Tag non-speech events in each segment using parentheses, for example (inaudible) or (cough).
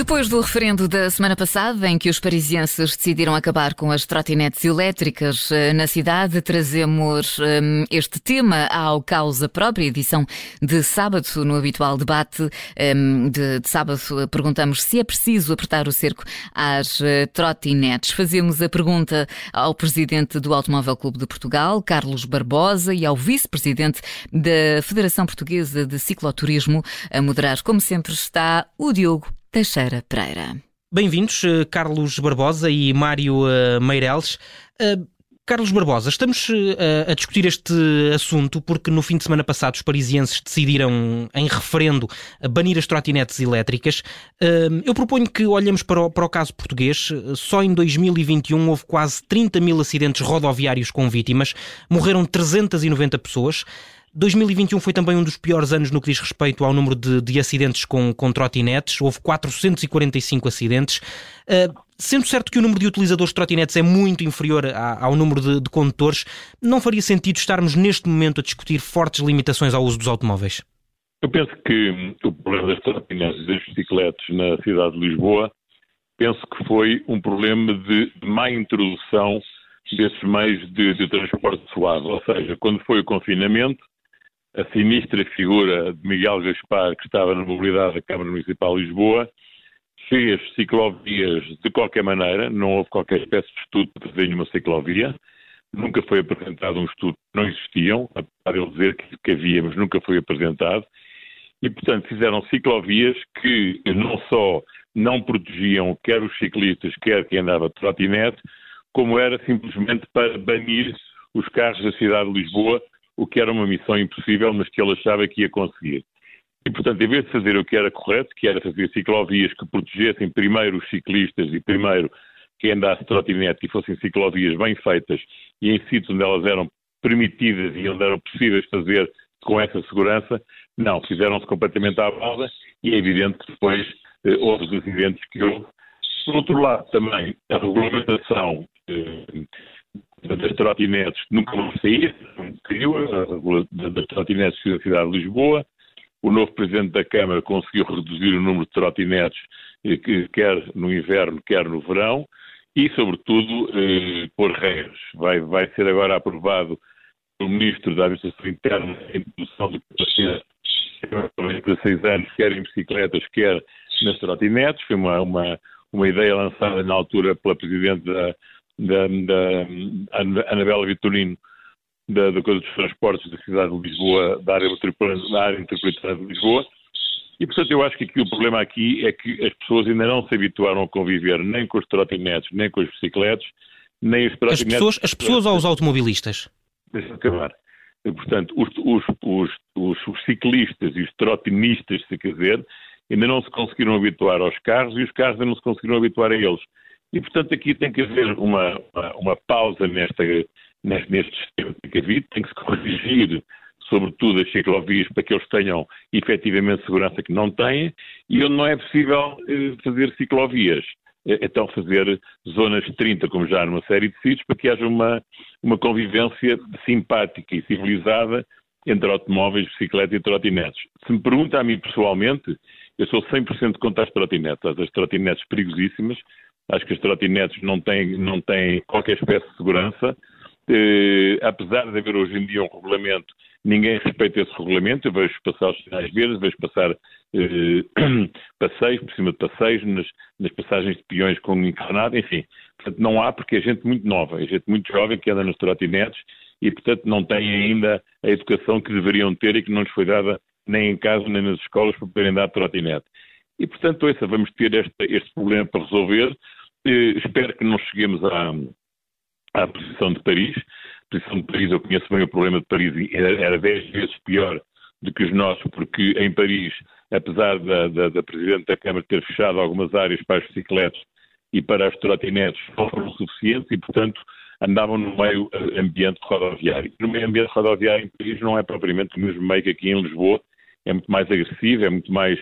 Depois do referendo da semana passada, em que os parisienses decidiram acabar com as trotinetes elétricas eh, na cidade, trazemos um, este tema ao causa própria, edição de sábado, no habitual debate um, de, de, sábado, perguntamos se é preciso apertar o cerco às trotinetes. Fazemos a pergunta ao presidente do Automóvel Clube de Portugal, Carlos Barbosa, e ao vice-presidente da Federação Portuguesa de Cicloturismo. A moderar, como sempre, está o Diogo Teixeira Pereira. Bem-vindos, eh, Carlos Barbosa e Mário uh, Meireles. Uh, Carlos Barbosa, estamos a discutir este assunto porque no fim de semana passado os parisienses decidiram, em referendo, banir as trotinetes elétricas. eu proponho que olhemos para o, para o caso português. Só em 2021 houve quase 30 mil acidentes rodoviários com vítimas, morreram 390 pessoas. 2021 foi também um dos piores anos no que diz respeito ao número de, de acidentes com, com trotinetes. Houve 445 acidentes. Uh, sendo certo que o número de utilizadores de trotinetes é muito inferior a, ao número de, de condutores, não faria sentido estarmos neste momento a discutir fortes limitações ao uso dos automóveis? Eu penso que o problema das trotinetes e das bicicletas na cidade de Lisboa, penso que foi um problema de má introdução desses meios de, de transporte suave. Ou seja, quando foi o confinamento, a sinistra figura de Miguel Gaspar, que estava na mobilidade da Câmara Municipal de Lisboa, fez ciclovias de qualquer maneira, não houve qualquer espécie de estudo para fazer nenhuma ciclovia, nunca foi apresentado um estudo não existiam, apesar de ele dizer que, que havia, mas nunca foi apresentado, e portanto fizeram ciclovias que não só não protegiam quer os ciclistas, quer quem andava de trotinete, como era simplesmente para banir os carros da cidade de Lisboa o que era uma missão impossível, mas que ele achava que ia conseguir. E, portanto, em vez de fazer o que era correto, que era fazer ciclovias que protegessem primeiro os ciclistas e primeiro quem andasse trotinete e fossem ciclovias bem feitas e em sítios onde elas eram permitidas e onde eram possíveis fazer com essa segurança, não, fizeram-se completamente à base e é evidente que depois eh, houve os acidentes que houve. Por outro lado, também, a regulamentação eh, das trotinetes nunca vão sair, caiu, das trotinetes da cidade de Lisboa. O novo Presidente da Câmara conseguiu reduzir o número de trotinetes, eh, quer no inverno, quer no verão, e, sobretudo, eh, pôr regras. Vai, vai ser agora aprovado pelo Ministro da Administração Interna a introdução de capacidade para 16 anos, quer em bicicletas, quer nas trotinetes. Foi uma, uma, uma ideia lançada na altura pela Presidente da, da, da Anabela Vitorino, da, da Coisa dos Transportes da cidade de Lisboa, da área, da área metropolitana de Lisboa. E, portanto, eu acho que aqui, o problema aqui é que as pessoas ainda não se habituaram a conviver nem com os trotinetes, nem com os bicicletas, nem os trotinetes... As pessoas, as pessoas ou os automobilistas? Deixa-me acabar. Portanto, os, os, os, os, ciclistas e os trotinistas, se quiser, ainda não se conseguiram habituar aos carros e os carros ainda não se conseguiram habituar a eles. E, portanto, aqui tem que haver uma, uma, uma pausa nesta, neste, neste sistema que havido, tem que se corrigir, sobretudo, as ciclovias para que eles tenham efetivamente segurança que não têm, e onde não é possível eh, fazer ciclovias. Eh, então, fazer zonas de 30, como já numa série de sítios, para que haja uma, uma convivência simpática e civilizada entre automóveis, bicicleta e trotinetes. Se me pergunta a mim pessoalmente, eu sou 100% contra as trotinetes, as trotinetes perigosíssimas, Acho que as trotinetes não têm, não têm qualquer espécie de segurança. Eh, apesar de haver hoje em dia um regulamento, ninguém respeita esse regulamento. Eu vejo passar os sinais verdes, vejo passar eh, (clears throat) passeios por cima de passeios, nas, nas, passagens de peões com encarnado, enfim. Portanto, não há, porque é gente muito nova, é gente muito jovem que anda nas trotinetes e, portanto, não tem ainda a educação que deveriam ter e que não lhes foi dada nem em casa nem nas escolas para poderem dar trotinete. E, portanto, essa, vamos ter este, este problema para resolver. Eh, espero que não cheguemos à, à posição de Paris. A posição de Paris, eu conheço bem o problema de Paris, era, dez vezes pior do que os nossos, porque em Paris, apesar da, da, da Presidente da Câmara ter fechado algumas áreas para as bicicletas e para as trotinetes, não foram suficientes e, portanto, andavam no meio ambiente rodoviário. No meio ambiente rodoviário em Paris não é propriamente o mesmo meio que aqui em Lisboa, é muito mais agressivo, é muito mais,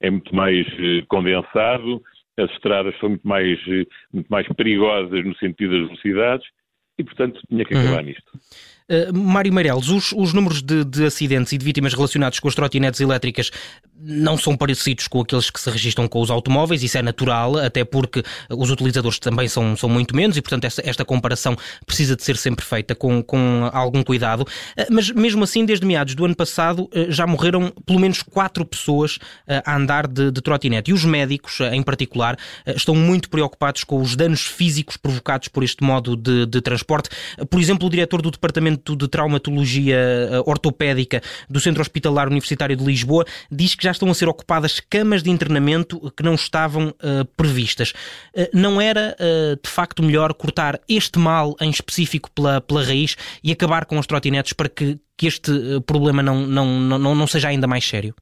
é muito mais eh, condensado, as estradas são muito mais, eh, muito mais perigosas no sentido das velocidades e, portanto, tinha que acabar uhum. nisto. Uh, Mário Meireles, os, os números de, de, acidentes e de vítimas relacionados com as trotinetes elétricas não são parecidos com aqueles que se registram com os automóveis, isso é natural, até porque os utilizadores também são, são muito menos e, portanto, esta, esta comparação precisa de ser sempre feita com, com algum cuidado. Eh, mas, mesmo assim, desde meados do ano passado, eh, já morreram pelo menos quatro pessoas eh, a andar de, de trotinete. E os médicos, em particular, estão muito preocupados com os danos físicos provocados por este modo de, de transporte. Por exemplo, o diretor do Departamento de Traumatologia Ortopédica do Centro Hospitalar Universitário de Lisboa diz que já estão a ser ocupadas camas de internamento que não estavam uh, previstas. Uh, não era, uh, de facto, melhor cortar este mal em específico pela, pela raiz e acabar com as trotinetes para que, que este problema não, não, não, não seja ainda mais sério?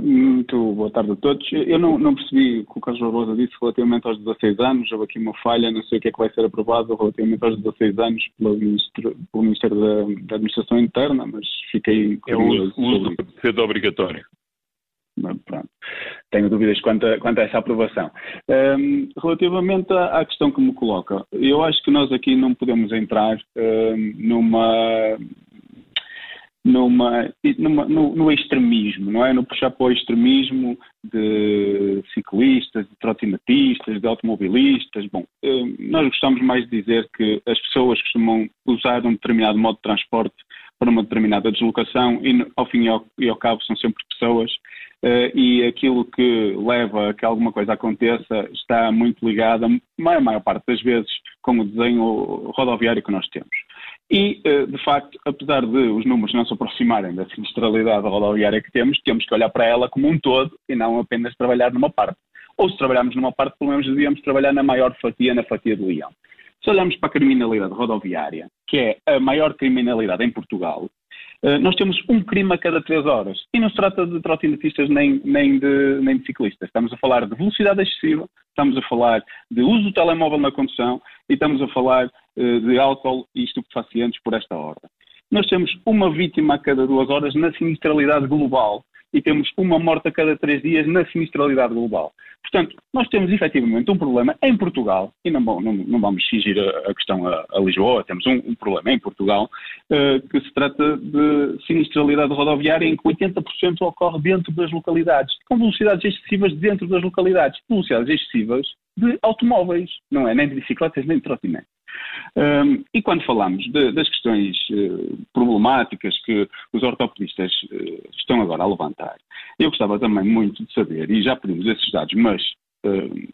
Muito boa tarde a todos. Eu não, não percebi o que o Carlos Barbosa disse relativamente aos 16 anos. Houve aqui uma falha, não sei o que é que vai ser aprovado relativamente aos 16 anos pelo, ministro, pelo Ministério da, da, Administração Interna, mas fiquei. É o uso do obrigatório. Pronto. Tenho dúvidas quanto a, quanto a essa aprovação. Um, relativamente à, questão que me coloca, eu acho que nós aqui não podemos entrar um, numa, numa, numa no, no, extremismo, não é? No puxar para o extremismo de ciclistas, de trotinetistas, de automobilistas. Bom, um, nós gostamos mais de dizer que as pessoas costumam usar um determinado modo de transporte para uma determinada deslocação e, ao fim e ao, e ao cabo, são sempre pessoas uh, e aquilo que leva a que alguma coisa aconteça está muito ligado, a maior parte das vezes, com o desenho rodoviário que nós temos. E, uh, de facto, apesar de os números não se aproximarem da sinistralidade rodoviária que temos, temos que olhar para ela como um todo e não apenas trabalhar numa parte. Ou se trabalharmos numa parte, pelo menos devíamos trabalhar na maior fatia, na fatia do leão. Se olharmos para a criminalidade rodoviária, que é a maior criminalidade em Portugal, eh, nós temos um crime a cada três horas. E não se trata de trotinetistas nem, nem, de, nem de ciclistas. Estamos a falar de velocidade excessiva, estamos a falar de uso do telemóvel na condução e estamos a falar uh, de álcool e estupefacientes por esta ordem. Nós temos uma vítima a cada duas horas na sinistralidade global e temos uma morte a cada três dias na sinistralidade global. Portanto, nós temos efetivamente um problema em Portugal, e não, não, não vamos fingir a, a questão a, a, Lisboa, temos um, um problema em Portugal, uh, que se trata de sinistralidade rodoviária em que 80% ocorre dentro das localidades, com velocidades excessivas dentro das localidades, velocidades excessivas de automóveis, não é? Nem de bicicletas, nem de trotinetes. Um, e quando falamos de, das questões uh, problemáticas que os ortopedistas uh, estão agora a levantar, eu gostava também muito de saber, e já pedimos esses dados, mas uh,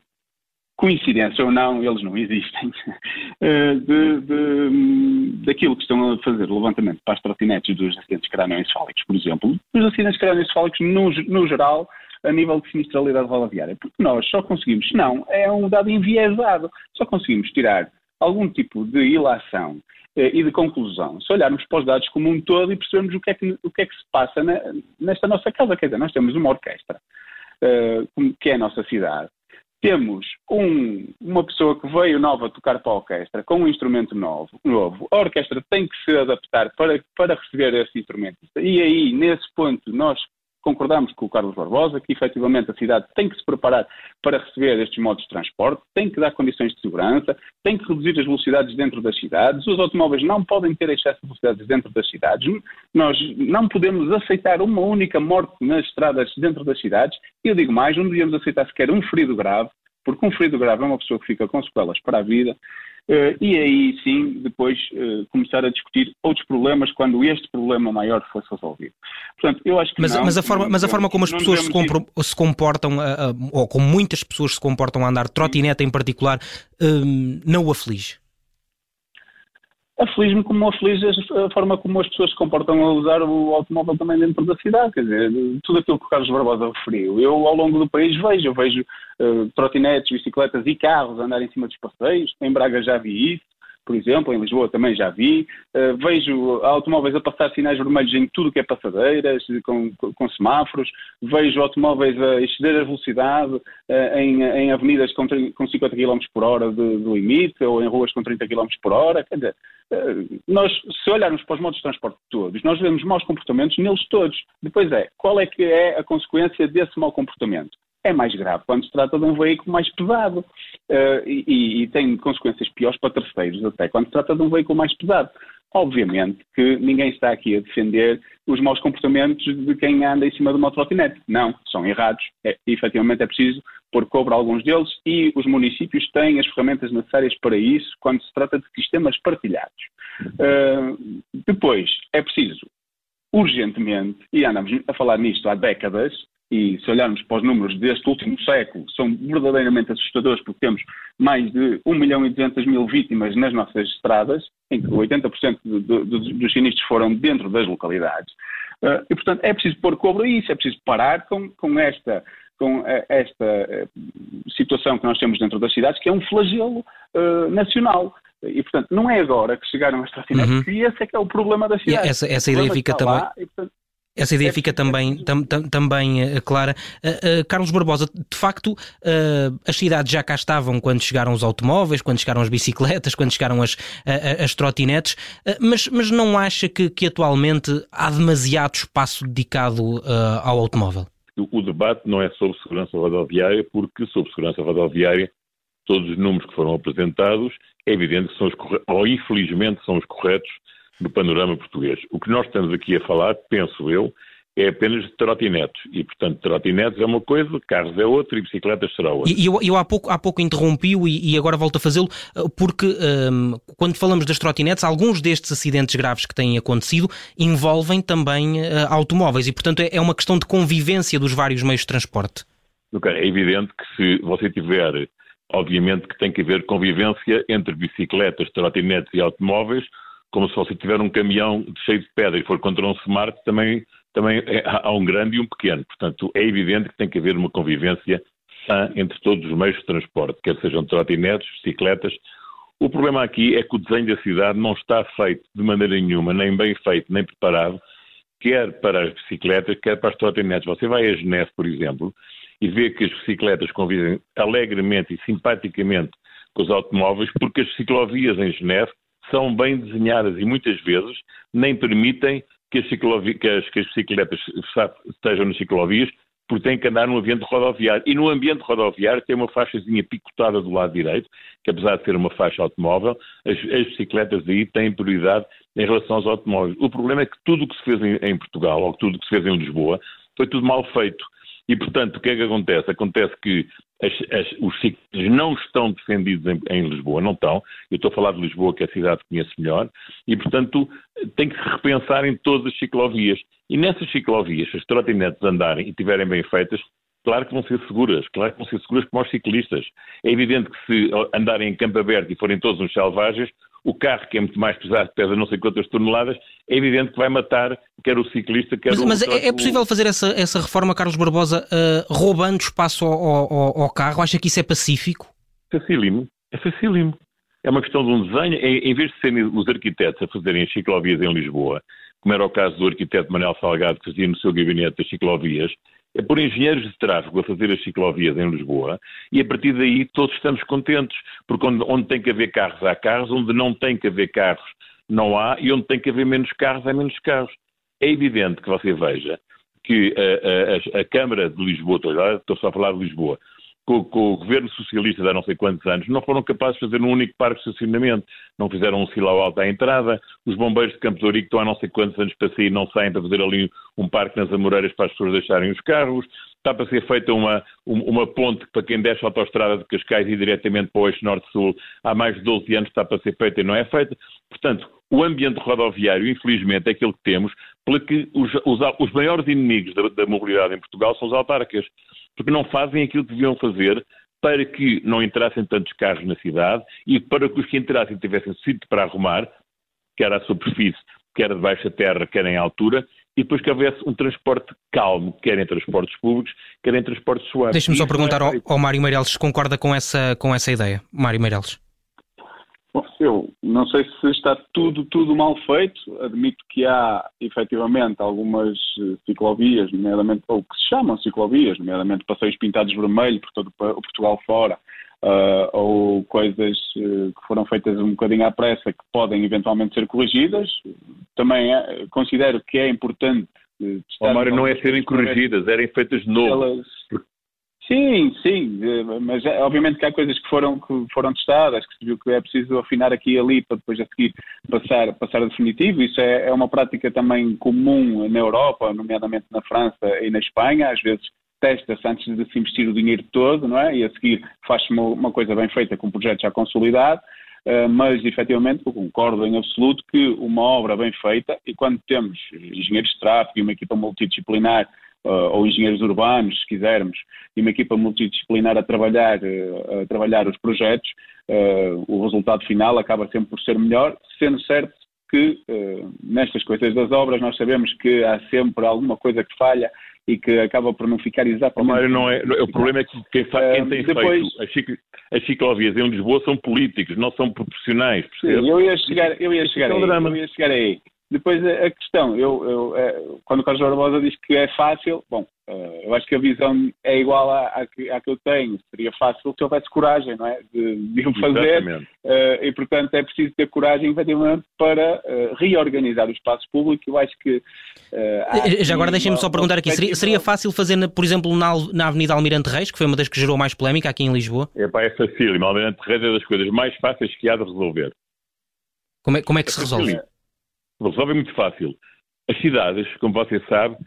coincidência ou não, eles não existem, (laughs) de, de, daquilo que estão a fazer o levantamento para as trotinetes dos acidentes crânioencefálicos, por exemplo. Os acidentes crânioencefálicos, no, no geral, a nível de sinistralidade rodoviária, porque nós só conseguimos, não, é um dado enviesado, só conseguimos tirar algum tipo de ilação eh, e de conclusão, se olharmos para os dados como um todo e percebermos o que é que, o que, é que se passa na, nesta nossa casa. Quer dizer, nós temos uma orquestra, eh, que é a nossa cidade. Temos um, uma pessoa que veio nova tocar para a orquestra com um instrumento novo, novo. A orquestra tem que se adaptar para, para receber esse instrumento. E aí, nesse ponto, nós concordamos com o Carlos Barbosa que efetivamente a cidade tem que se preparar para receber estes modos de transporte, tem que dar condições de segurança, tem que reduzir as velocidades dentro das cidades, os automóveis não podem ter excesso de velocidades dentro das cidades, nós não podemos aceitar uma única morte nas estradas dentro das cidades, e eu digo mais, não devíamos aceitar sequer um ferido grave, porque um ferido grave é uma pessoa que fica com sequelas para a vida, e aí sim, depois uh, começar a discutir outros problemas quando este problema maior fosse resolvido. Portanto, eu acho que mas, não, mas a forma, mas a forma como as pessoas se, compro, se, comportam, uh, ou como muitas pessoas se comportam a andar trotinete em particular, não o aflige? Aflige-me como aflige a forma como as pessoas se comportam a usar o automóvel também dentro da cidade. Quer dizer, tudo aquilo que o Carlos Barbosa referiu. Eu, ao longo do país, vejo. Eu vejo uh, trotinetes, bicicletas e carros andar em cima dos passeios. Em Braga já vi isso por exemplo, em Lisboa também já vi. Uh, vejo automóveis a passar sinais vermelhos em tudo que é passadeiras, com, com semáforos. Vejo automóveis a exceder a velocidade uh, em, em, avenidas com, com 50 km por hora de, limite ou em ruas com 30 km por hora. Quer dizer, uh, nós, se olharmos para os modos de transporte todos, nós vemos maus comportamentos neles todos. Depois é, qual é que é a consequência desse mau comportamento? É mais grave quando se trata de um veículo mais pesado uh, e, e, tem consequências piores para terceiros até quando se trata de um veículo mais pesado. Obviamente que ninguém está aqui a defender os maus comportamentos de quem anda em cima de uma trotinete. Não, são errados. É, efetivamente é preciso pôr cobra alguns deles e os municípios têm as ferramentas necessárias para isso quando se trata de sistemas partilhados. Uh, depois, é preciso urgentemente, e andamos a falar nisto há décadas, e se olharmos para os números deste último século, são verdadeiramente assustadores, porque temos mais de 1 milhão e 200 mil vítimas nas nossas estradas, em que 80% do, do, dos sinistros foram dentro das localidades. Uh, e, portanto, é preciso pôr cobro a isso, é preciso parar com, com esta com eh, esta eh, situação que nós temos dentro das cidades, que é um flagelo uh, nacional. E, portanto, não é agora que chegaram as trotinetes, uhum. e esse é que é o problema das cidades. essa, essa ideia fica também... Lá, e, portanto, essa ideia é fica também, tam, tam, também uh, clara. Uh, uh, Carlos Barbosa, de facto, as cidades já cá estavam quando chegaram os automóveis, quando chegaram as bicicletas, quando chegaram as, as trotinetes, mas, mas não acha que, que atualmente há demasiado espaço dedicado ao automóvel? O debate não é sobre segurança rodoviária, porque sobre segurança rodoviária todos os números que foram apresentados é evidente que são os corretos, ou infelizmente são os corretos no panorama português. O que nós estamos aqui a falar, penso eu, é apenas de trotinetes. E, portanto, trotinetes é uma coisa, carros é outra e bicicletas será outra. E eu, eu há, pouco, há pouco interrompi-o e, e, agora volto a fazê-lo, eh, porque um, quando falamos das trotinetes, alguns destes acidentes graves que têm acontecido envolvem também uh, automóveis e, portanto, é, é uma questão de convivência dos vários meios de transporte. Okay. É evidente que se você tiver, obviamente que tem que haver convivência entre bicicletas, trotinetes e automóveis, como se você tiver um caminhão cheio de pedra e for contra um smart, também, também é, há um grande e um pequeno. Portanto, é evidente que tem que haver uma convivência sã entre todos os meios de transporte, quer sejam trotinetes, bicicletas. O problema aqui é que o desenho da cidade não está feito de maneira nenhuma, nem bem feito, nem preparado, quer para as bicicletas, quer para as trotinetes. Você vai a Geneve, por exemplo, e vê que as bicicletas convivem alegremente e simpaticamente com os automóveis, porque as ciclovias em Geneve são bem desenhadas e muitas vezes nem permitem que as, que as, que as bicicletas estejam nas ciclovias porque têm que andar no ambiente rodoviário. E no ambiente rodoviário tem uma faixazinha picotada do lado direito, que apesar de ser uma faixa automóvel, as, as bicicletas aí têm prioridade em relação aos automóveis. O problema é que tudo o que se fez em, em Portugal, ou tudo o que se fez em Lisboa, foi tudo mal feito. E, portanto, o que é que acontece? Acontece que as, as, os ciclos não estão defendidos em, em, Lisboa, não estão. Eu estou a falar de Lisboa, que é a cidade que conheço melhor, e, portanto, tem que se repensar em todas as ciclovias. E nessas ciclovias, se as trotinetes andarem e estiverem bem feitas, claro que vão ser seguras, claro que vão ser seguras para os ciclistas. É evidente que se andarem em campo aberto e forem todos uns selvagens, o carro, que é muito mais pesado, pesa não sei quantas toneladas, é evidente que vai matar quer o ciclista, quer mas, o... Mas é, é possível fazer essa, essa reforma, Carlos Barbosa, uh, roubando espaço ao, ao, ao, carro? Acha que isso é pacífico? Facílimo, é facílimo. É uma questão de um desenho. Em, em vez de serem os arquitetos a fazerem as ciclovias em Lisboa, como era o caso do arquiteto Manuel Salgado, que fazia no seu gabinete as ciclovias, é por engenheiros de tráfego a fazer as ciclovias em Lisboa e a partir daí todos estamos contentes, porque onde, onde, tem que haver carros há carros, onde não tem que haver carros não há e onde tem que haver menos carros há menos carros. É evidente que você veja que a, a, a Câmara de Lisboa, estou, estou só a falar de Lisboa, com, com, o governo socialista de há não sei quantos anos, não foram capazes de fazer um único parque de estacionamento. Não fizeram um silau alto à entrada. Os bombeiros de Campo de Ourique estão há não sei quantos anos para sair, não saem para fazer ali um parque nas Amoreiras para as pessoas deixarem os carros. Está para ser feita uma, uma ponte para quem desce a autostrada de Cascais e diretamente para o eixo norte-sul. Há mais de 12 anos está para ser feita e não é feita. Portanto, o ambiente rodoviário, infelizmente, é aquilo que temos, porque os, os, os maiores inimigos da, da mobilidade em Portugal são os autarcas porque não fazem aquilo que deviam fazer para que não entrassem tantos carros na cidade e para que os que entrassem tivessem sítio para arrumar, quer à superfície, quer debaixo da terra, quer em altura, e depois que houvesse um transporte calmo, quer em transportes públicos, quer em transportes suaves. Deixe-me só perguntar é... ao, ao Mário Meireles se concorda com essa, com essa ideia. Mário Meireles. Bom, eu não sei se está tudo, tudo mal feito. Admito que há, efetivamente, algumas eh, ciclovias, nomeadamente, ou que se chamam ciclovias, nomeadamente passeios pintados vermelho por todo o Portugal fora, uh, ou coisas uh, que foram feitas um bocadinho à pressa que podem eventualmente ser corrigidas. Também é, considero que é importante. Uh, oh, Mário, não é serem corrigidas, eram feitas de novo. Elas... Sim, sim, mas é, obviamente que há coisas que foram, que foram testadas, que se viu que é preciso afinar aqui e ali para depois a seguir passar, passar a definitivo. Isso é, é uma prática também comum na Europa, nomeadamente na França e na Espanha. Às vezes testa-se antes de se investir o dinheiro todo, não é? E a seguir faz-se uma, uma, coisa bem feita com um projeto já consolidado. Uh, mas efetivamente eu concordo em absoluto que uma obra bem feita, e quando temos engenheiros de tráfego e uma equipa multidisciplinar uh, ou engenheiros urbanos, se quisermos, e uma equipa multidisciplinar a trabalhar, uh, a trabalhar os projetos, uh, o resultado final acaba sempre por ser melhor, sendo certo que nestas coisas das obras nós sabemos que há sempre alguma coisa que falha e que acaba por não ficar exatamente. Mário, não é, o problema é que quem, quem tem depois, feito as, ciclovias em Lisboa são políticos, não são profissionais. Sim, eu ia chegar, eu ia chegar, é aí, eu ia chegar aí. Depois a, questão, eu, eu, é, quando o Carlos Barbosa diz que é fácil, bom, eh, eu acho que a visão é igual à, à, que, à que eu tenho. Seria fácil se houvesse coragem, não é? De, de o fazer. Uh, e, portanto, é preciso ter coragem, efetivamente, para uh, reorganizar o espaço público. Eu acho que. Uh, Já agora deixem-me só perguntar aqui: seria, seria, fácil fazer, por exemplo, na, na Avenida Almirante Reis, que foi uma das que gerou mais polémica aqui em Lisboa? É pá, é fácil. Almirante Reis é das coisas mais fáceis que há de resolver. Como é, como é que se resolve? resolve muito fácil. As cidades, como você sabe, uh,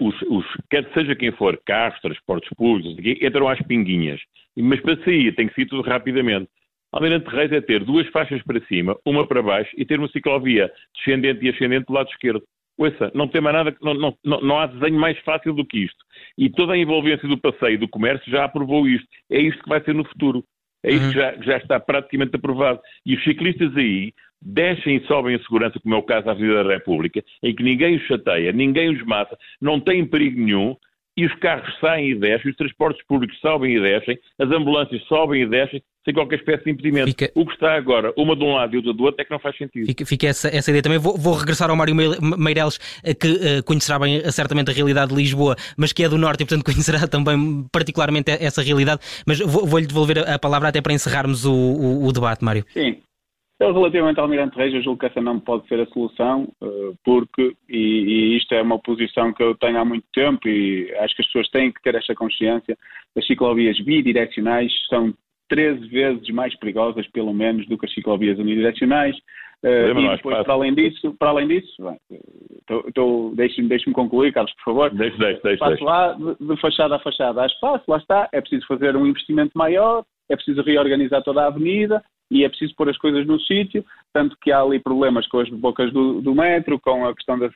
os, os, quer seja quem for, carros, transportes públicos, entram às pinguinhas. Mas para sair tem que sair tudo rapidamente. Almirante Reis é ter duas faixas para cima, uma para baixo e ter uma ciclovia descendente e ascendente do lado esquerdo. Ouça, não tem mais nada, não, não, não, não há desenho mais fácil do que isto. E toda a envolvência do passeio do comércio já aprovou isto. É isto que vai ser no futuro. É isto uhum. que já, já, está praticamente aprovado. E os ciclistas aí descem e sobem em segurança, como é o caso da Avenida da República, em que ninguém os chateia, ninguém os mata, não têm perigo nenhum, e os carros saem e descem, os transportes públicos sobem e descem, as ambulâncias sobem e descem, sem qualquer espécie de impedimento. Fica... O que está agora, uma de um lado e outra do outro, é que não faz sentido. Fica, fica essa, essa, ideia também. Vou, vou, regressar ao Mário Meireles, eh, que uh, conhecerá bem uh, certamente a realidade de Lisboa, mas que é do Norte e, portanto, (laughs) conhecerá também particularmente essa realidade. Mas vou-lhe vou devolver a, a, palavra até para encerrarmos o, o, o debate, Mário. Sim. Então, relativamente ao Almirante Reis, eu julgo que essa não pode ser a solução, eh, porque, e, e, isto é uma posição que eu tenho há muito tempo e acho que as pessoas têm que ter esta consciência, as ciclovias bidirecionais são 13 vezes mais perigosas, pelo menos, do que as ciclovias unidirecionais. Uh, e depois, para além disso, para além disso, deixe-me deixe concluir, Carlos, por favor. Deixe, deixe, deixe. Passo lá, de, de fachada a fachada há espaço, lá está, é preciso fazer um investimento maior, é preciso reorganizar toda a avenida, e é preciso pôr as coisas no sítio, tanto que há ali problemas com as bocas do, do metro, com a questão da,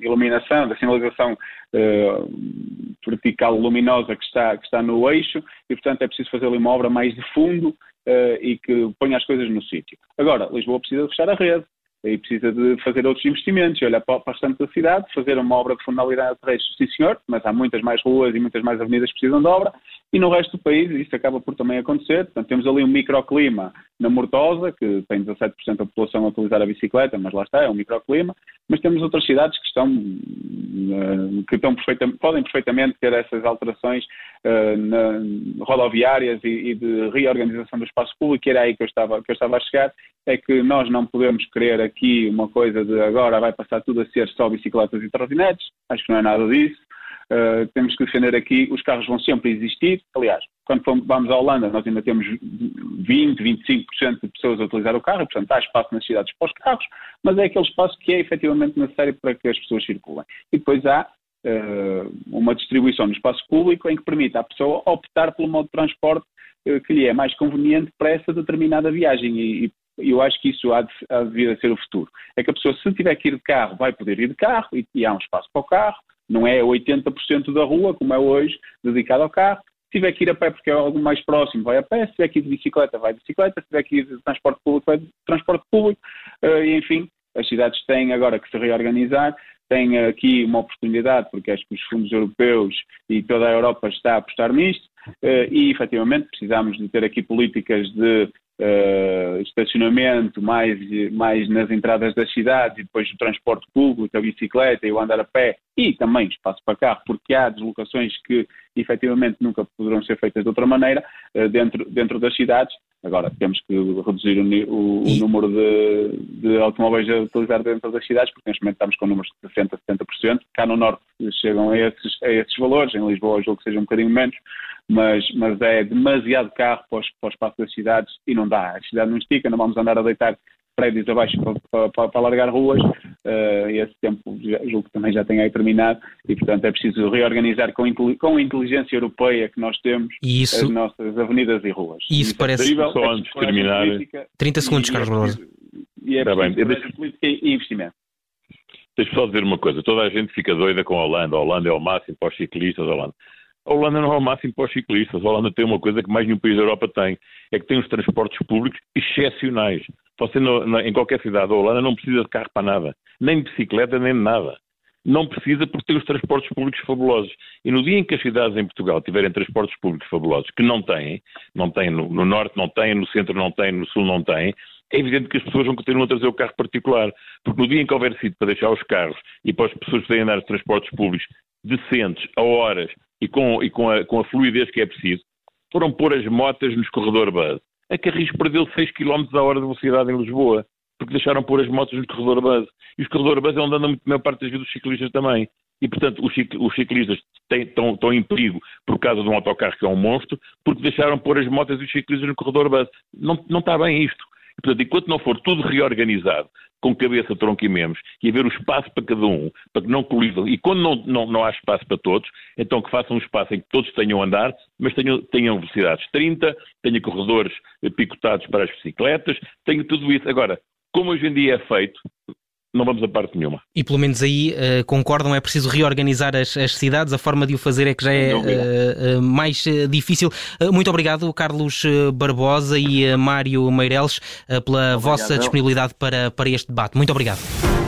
iluminação, da sinalização uh, vertical luminosa que está, que está no eixo, e portanto é preciso fazer ali uma obra mais de fundo uh, e que ponha as coisas no sítio. Agora, Lisboa precisa fechar a rede, e precisa de fazer outros investimentos, olhar para, para o restante da cidade, fazer uma obra de fundamentalidade de sim senhor, mas há muitas mais ruas e muitas mais avenidas que precisam de obra, e no resto do país isso acaba por também acontecer. Portanto, temos ali um microclima na Mortosa, que tem 17% da população a utilizar a bicicleta, mas lá está, é um microclima, mas temos outras cidades que estão, eh, que estão perfeitamente, podem perfeitamente ter essas alterações uh, na, rodoviárias e, e, de reorganização do espaço público, e era aí que eu, estava, que eu estava a chegar, é que nós não podemos querer aqui uma coisa de agora vai passar tudo a ser só bicicletas e trotinetes, acho que não é nada disso. Uh, temos que defender aqui, os carros vão sempre existir. Aliás, quando vamos à Holanda, nós ainda temos 20, 25% de pessoas a utilizar o carro, portanto há espaço nas cidades para os carros, mas é aquele espaço que é efetivamente necessário para que as pessoas circulem. E depois há uh, uma distribuição no espaço público em que permite à pessoa optar pelo modo de transporte uh, que lhe é mais conveniente para essa determinada viagem. E, e eu acho que isso há de, há de vir a ser o futuro. É que a pessoa, se tiver que ir de carro, vai poder ir de carro e, e há um espaço para o carro, não é 80% da rua, como é hoje, dedicado ao carro. Tiver que ir a pé porque é algo mais próximo, vai a pé. Se tiver que ir de bicicleta, vai de bicicleta. Se tiver que ir de transporte público, vai de transporte público. Uh, e, enfim, as cidades têm agora que se reorganizar. Têm aqui uma oportunidade, porque acho que os fundos europeus e toda a Europa está a apostar nisto. Uh, e, efetivamente, precisamos de ter aqui políticas de uh, estacionamento mais, mais nas entradas das cidades e depois o transporte público, a bicicleta e o andar a pé e também espaço para carro, porque há deslocações que efetivamente nunca poderão ser feitas de outra maneira uh, dentro, dentro das cidades. Agora, temos que reduzir o, o, o número de, de, automóveis a utilizar dentro das cidades, porque neste momento estamos com números de 60%, 70%. Cá no Norte chegam a esses, a esses valores, em Lisboa julgo que seja um bocadinho menos, mas, mas é demasiado carro para, para o espaço das cidades e não dá. A cidade não estica, não vamos andar a deitar prédios abaixo para, para, para largar ruas, uh, esse tempo julgo que também já tem aí terminado e, portanto, é preciso reorganizar com, com a inteligência europeia que nós temos isso, as nossas avenidas e ruas. E isso, isso é parece... É Só antes de terminar... 30 segundos, Carlos Barroso. E é preciso bem. política e investimento. Deixa-me só dizer uma coisa. Toda a gente fica doida com a Holanda. A Holanda é o máximo para os ciclistas. A Holanda. A Holanda não é o máximo para os ciclistas. A Holanda tem uma coisa que mais nenhum país da Europa tem, é que tem os transportes públicos excepcionais. Você no, em qualquer cidade da Holanda não precisa de carro para nada, nem de bicicleta, nem de nada. Não precisa porque tem os transportes públicos fabulosos. E no dia em que as cidades em Portugal tiverem transportes públicos fabulosos, que não têm, não têm no, no norte, não têm, no centro não têm, no sul não têm, é evidente que as pessoas vão continuar a trazer o carro particular. Porque no dia em que houver sítio para deixar os carros e para as pessoas poderem andar de transportes públicos decentes, a horas e com, e com, a, com a fluidez que é preciso, foram pôr as motas nos corredor base. A Carris perdeu 6 km a hora de velocidade em Lisboa, porque deixaram pôr as motos no corredor base. E os corredor base é onde andam a maior parte das vezes os ciclistas também. E, portanto, os, ciclistas estão, em perigo por causa de um autocarro que é um monstro, porque deixaram pôr as motas e os ciclistas no corredor base. Não, não está bem isto. E, portanto, enquanto não for tudo reorganizado, com cabeça, tronco e membros, e haver o espaço para cada um, para que não colidam, e quando não, não, não há espaço para todos, então que façam um espaço em que todos tenham andar, mas tenham, tenham velocidades 30, tenham corredores picotados para as bicicletas, tenham tudo isso. Agora, como hoje em dia é feito, não vamos a parte nenhuma. E pelo menos aí uh, concordam, é preciso reorganizar as, as, cidades, a forma de o fazer é que já é uh, uh, mais difícil. muito obrigado, Carlos Barbosa e Mário Meireles, pela obrigado, vossa disponibilidade para, para este debate. Muito obrigado.